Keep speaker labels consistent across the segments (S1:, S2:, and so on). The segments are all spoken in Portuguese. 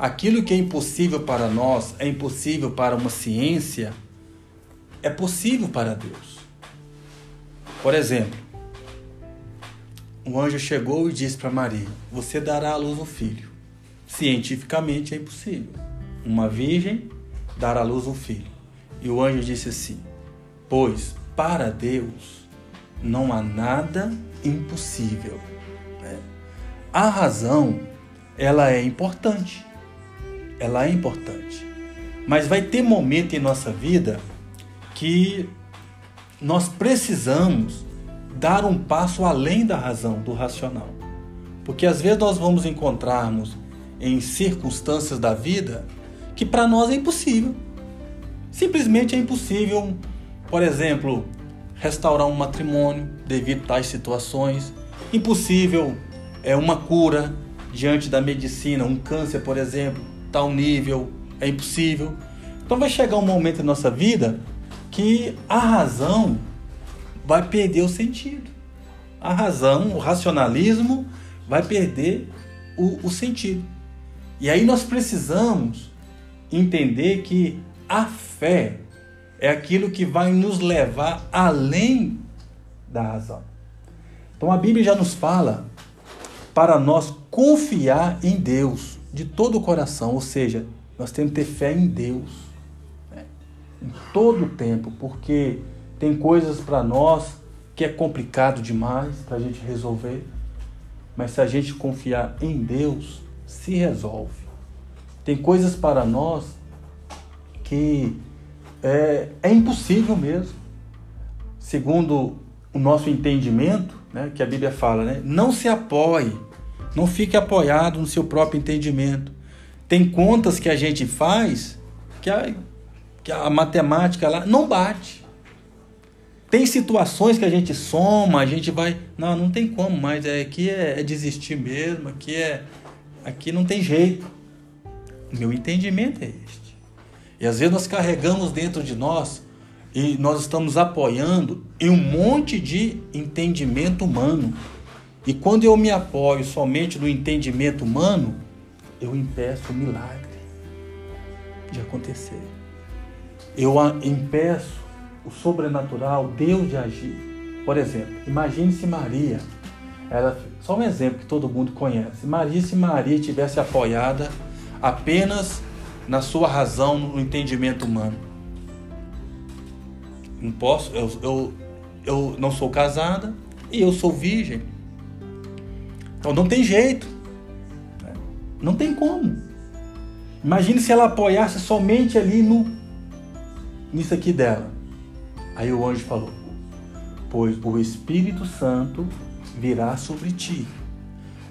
S1: aquilo que é impossível para nós, é impossível para uma ciência, é possível para Deus. Por exemplo, um anjo chegou e disse para Maria: Você dará à luz um filho. Cientificamente é impossível. Uma virgem dar à luz um filho. E o anjo disse assim: Pois para Deus não há nada impossível. Né? A razão, ela é importante. Ela é importante. Mas vai ter momento em nossa vida que nós precisamos dar um passo além da razão, do racional. Porque às vezes nós vamos encontrarmos em circunstâncias da vida que para nós é impossível. Simplesmente é impossível, por exemplo, restaurar um matrimônio devido a tais situações. Impossível é uma cura diante da medicina, um câncer, por exemplo, tal nível, é impossível. Então vai chegar um momento em nossa vida que a razão vai perder o sentido. A razão, o racionalismo vai perder o, o sentido. E aí nós precisamos entender que a fé é aquilo que vai nos levar além da razão. Então a Bíblia já nos fala para nós confiar em Deus de todo o coração, ou seja, nós temos que ter fé em Deus né? em todo o tempo, porque tem coisas para nós que é complicado demais para a gente resolver, mas se a gente confiar em Deus, se resolve. Tem coisas para nós que é, é impossível mesmo, segundo o nosso entendimento, né, que a Bíblia fala, né? Não se apoie, não fique apoiado no seu próprio entendimento. Tem contas que a gente faz que a, que a matemática lá não bate. Tem situações que a gente soma, a gente vai. Não, não tem como, mas é, aqui é, é desistir mesmo, aqui é. Aqui não tem jeito. Meu entendimento é este. E às vezes nós carregamos dentro de nós e nós estamos apoiando em um monte de entendimento humano. E quando eu me apoio somente no entendimento humano, eu impeço o milagre de acontecer. Eu impeço o sobrenatural, Deus de agir. Por exemplo, imagine se Maria, ela, só um exemplo que todo mundo conhece. Maria, se Maria tivesse apoiada apenas na sua razão, no entendimento humano. Não posso, eu, eu, eu não sou casada e eu sou virgem. Então não tem jeito. Né? Não tem como. Imagine se ela apoiasse somente ali no nisso aqui dela. Aí o anjo falou: Pois o Espírito Santo virá sobre ti.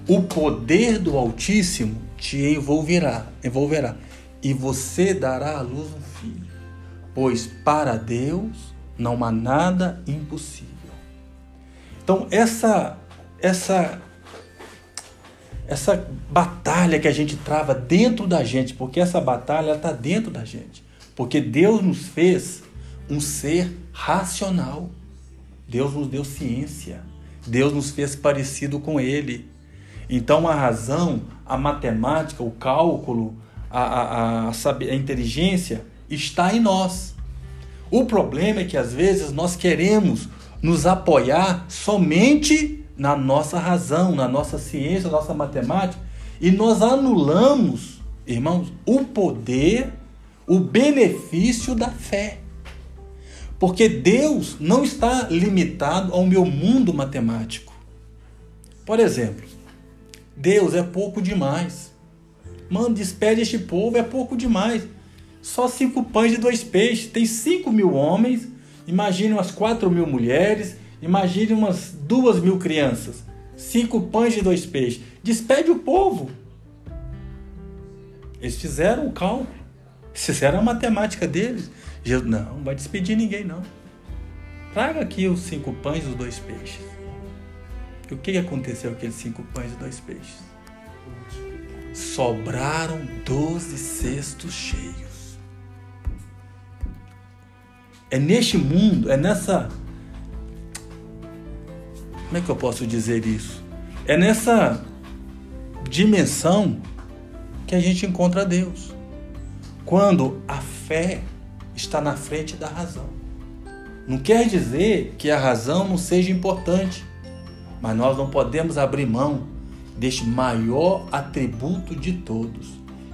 S1: O poder do Altíssimo te envolverá, envolverá, e você dará à luz um filho. Pois para Deus não há nada impossível. Então essa essa essa batalha que a gente trava dentro da gente, porque essa batalha está dentro da gente, porque Deus nos fez um ser racional. Deus nos deu ciência. Deus nos fez parecido com Ele. Então a razão, a matemática, o cálculo, a, a, a, a inteligência está em nós. O problema é que às vezes nós queremos nos apoiar somente na nossa razão, na nossa ciência, na nossa matemática, e nós anulamos, irmãos, o poder, o benefício da fé. Porque Deus não está limitado ao meu mundo matemático. Por exemplo, Deus é pouco demais. Mano, despede este povo, é pouco demais. Só cinco pães e dois peixes. Tem cinco mil homens. Imagine umas quatro mil mulheres. Imagine umas duas mil crianças. Cinco pães e dois peixes. Despede o povo. Eles fizeram o cálculo. Fizeram a matemática deles. Jesus, não, não vai despedir ninguém, não. Traga aqui os cinco pães e os dois peixes. E o que aconteceu com aqueles cinco pães e dois peixes? Sobraram doze cestos cheios. É neste mundo, é nessa. Como é que eu posso dizer isso? É nessa dimensão que a gente encontra Deus. Quando a fé está na frente da razão. Não quer dizer que a razão não seja importante, mas nós não podemos abrir mão deste maior atributo de todos.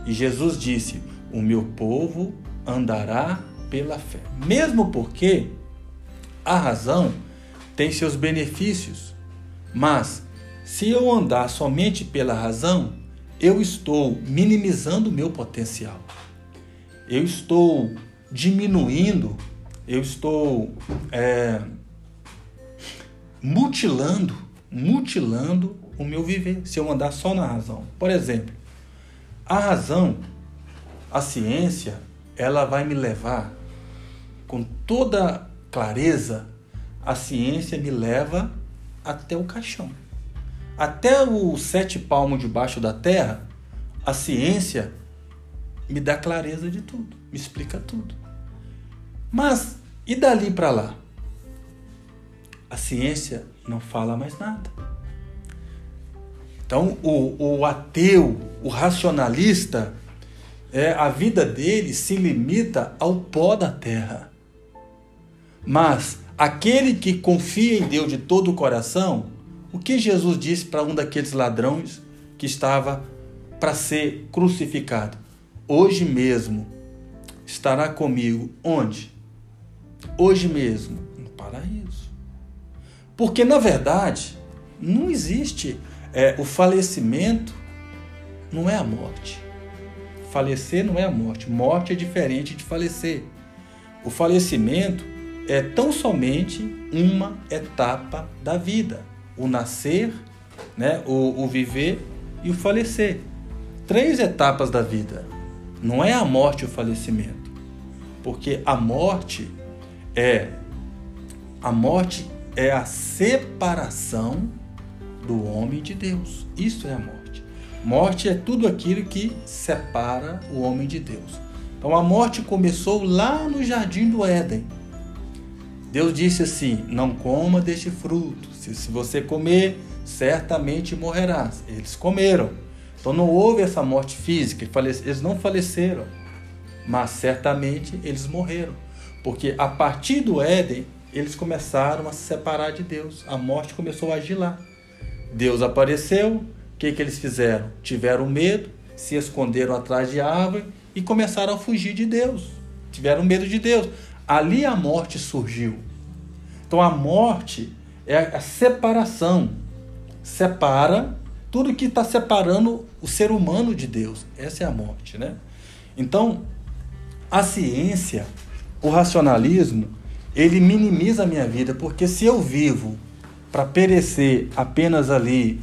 S1: E Jesus disse: O meu povo andará pela fé. Mesmo porque a razão tem seus benefícios, mas se eu andar somente pela razão, eu estou minimizando o meu potencial. Eu estou diminuindo, eu estou é, mutilando, mutilando o meu viver, se eu andar só na razão. Por exemplo, a razão, a ciência, ela vai me levar com toda clareza, a ciência me leva até o caixão. Até os sete palmos debaixo da terra, a ciência me dá clareza de tudo, me explica tudo. Mas e dali para lá? A ciência não fala mais nada. Então, o, o ateu, o racionalista, é, a vida dele se limita ao pó da terra. Mas aquele que confia em Deus de todo o coração, o que Jesus disse para um daqueles ladrões que estava para ser crucificado? Hoje mesmo estará comigo onde? Hoje mesmo, no paraíso. Porque na verdade não existe é, o falecimento não é a morte. Falecer não é a morte. Morte é diferente de falecer. O falecimento é tão somente uma etapa da vida: o nascer, né, o, o viver e o falecer. Três etapas da vida. Não é a morte e o falecimento. Porque a morte é a morte é a separação do homem de Deus. Isso é a morte. Morte é tudo aquilo que separa o homem de Deus. Então a morte começou lá no jardim do Éden. Deus disse assim: Não coma deste fruto. Se, se você comer, certamente morrerás. Eles comeram. Então não houve essa morte física. Eles não faleceram. Mas certamente eles morreram. Porque a partir do Éden, eles começaram a se separar de Deus. A morte começou a agir lá. Deus apareceu, o que, que eles fizeram? Tiveram medo, se esconderam atrás de árvore e começaram a fugir de Deus. Tiveram medo de Deus. Ali a morte surgiu. Então a morte é a separação. Separa tudo que está separando o ser humano de Deus. Essa é a morte, né? Então, a ciência, o racionalismo, ele minimiza a minha vida, porque se eu vivo para perecer apenas ali,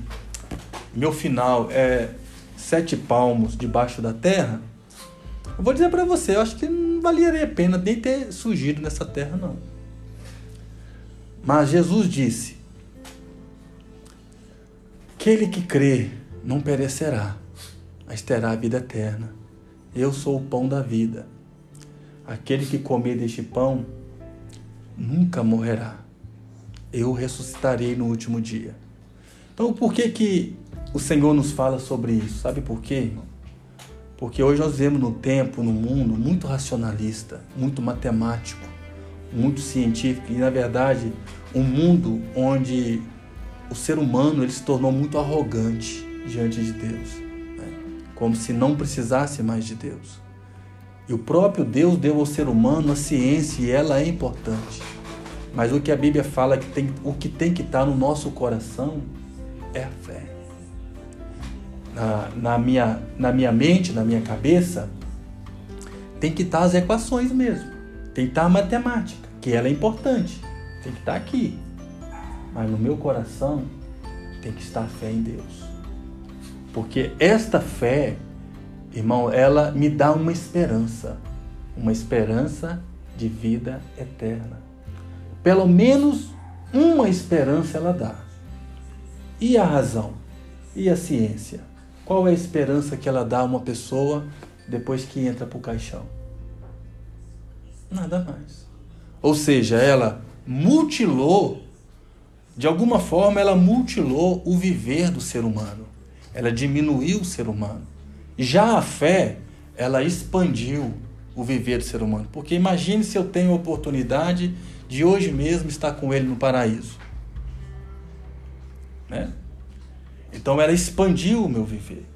S1: meu final é sete palmos debaixo da terra, eu vou dizer para você, eu acho que valeria a pena nem ter surgido nessa terra, não. Mas Jesus disse: Aquele que crê não perecerá, mas terá a vida eterna. Eu sou o pão da vida. Aquele que comer deste pão nunca morrerá eu ressuscitarei no último dia. Então, por que que o Senhor nos fala sobre isso? Sabe por quê, irmão? Porque hoje nós vivemos no tempo, no mundo, muito racionalista, muito matemático, muito científico e, na verdade, um mundo onde o ser humano ele se tornou muito arrogante diante de Deus, né? como se não precisasse mais de Deus. E o próprio Deus deu ao ser humano a ciência e ela é importante. Mas o que a Bíblia fala que tem, o que tem que estar no nosso coração é a fé. Na, na, minha, na minha mente, na minha cabeça, tem que estar as equações mesmo. Tem que estar a matemática, que ela é importante. Tem que estar aqui. Mas no meu coração tem que estar a fé em Deus. Porque esta fé, irmão, ela me dá uma esperança. Uma esperança de vida eterna. Pelo menos uma esperança ela dá. E a razão? E a ciência? Qual é a esperança que ela dá a uma pessoa depois que entra para o caixão? Nada mais. Ou seja, ela mutilou, de alguma forma, ela mutilou o viver do ser humano. Ela diminuiu o ser humano. Já a fé, ela expandiu o viver do ser humano. Porque imagine se eu tenho a oportunidade de hoje mesmo estar com ele no paraíso. Né? Então ela expandiu o meu viver.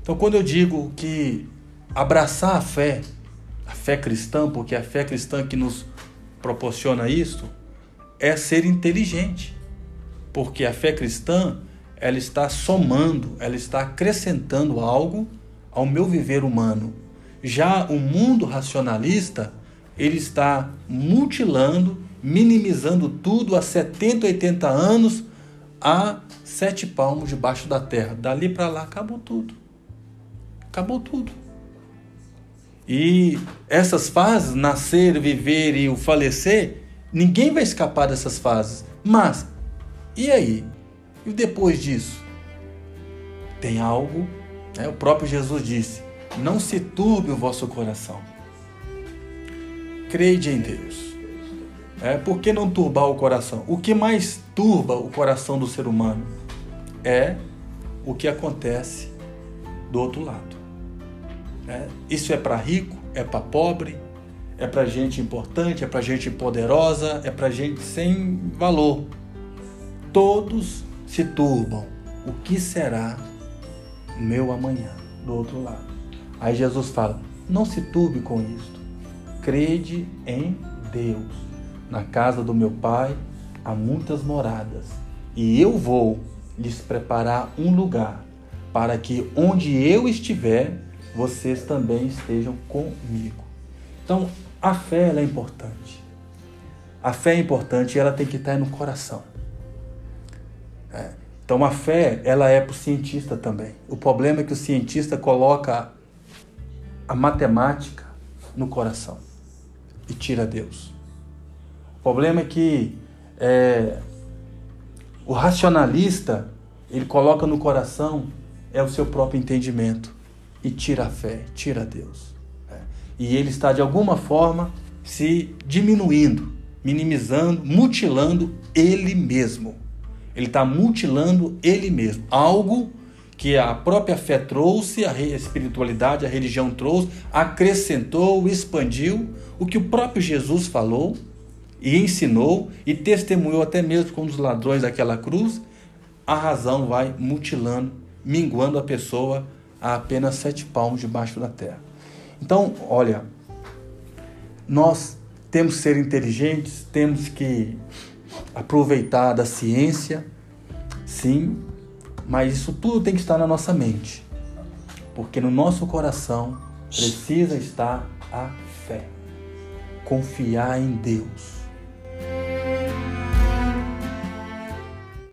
S1: Então quando eu digo que abraçar a fé, a fé cristã, porque é a fé cristã que nos proporciona isso, é ser inteligente. Porque a fé cristã, ela está somando, ela está acrescentando algo ao meu viver humano. Já o mundo racionalista, ele está mutilando, minimizando tudo a 70, 80 anos a sete palmos debaixo da terra. Dali para lá acabou tudo. Acabou tudo. E essas fases, nascer, viver e o falecer, ninguém vai escapar dessas fases. Mas, e aí? E depois disso? Tem algo, né? o próprio Jesus disse: não se turbe o vosso coração. Crede em Deus. É, por que não turbar o coração? O que mais turba o coração do ser humano é o que acontece do outro lado. É, isso é para rico, é para pobre, é para gente importante, é para gente poderosa, é para gente sem valor. Todos se turbam. O que será meu amanhã do outro lado? Aí Jesus fala: não se turbe com isto. Crede em Deus. Na casa do meu pai há muitas moradas, e eu vou lhes preparar um lugar, para que onde eu estiver, vocês também estejam comigo. Então, a fé é importante. A fé é importante e ela tem que estar no coração. É. Então, a fé ela é para o cientista também. O problema é que o cientista coloca a matemática no coração e tira Deus. Problema é que é, o racionalista ele coloca no coração é o seu próprio entendimento e tira a fé, tira Deus. É. E ele está de alguma forma se diminuindo, minimizando, mutilando ele mesmo. Ele está mutilando ele mesmo. Algo que a própria fé trouxe, a espiritualidade, a religião trouxe, acrescentou, expandiu o que o próprio Jesus falou e ensinou e testemunhou até mesmo com os ladrões daquela cruz, a razão vai mutilando, minguando a pessoa a apenas sete palmos debaixo da terra. Então, olha, nós temos que ser inteligentes, temos que aproveitar da ciência, sim, mas isso tudo tem que estar na nossa mente, porque no nosso coração precisa estar a fé, confiar em Deus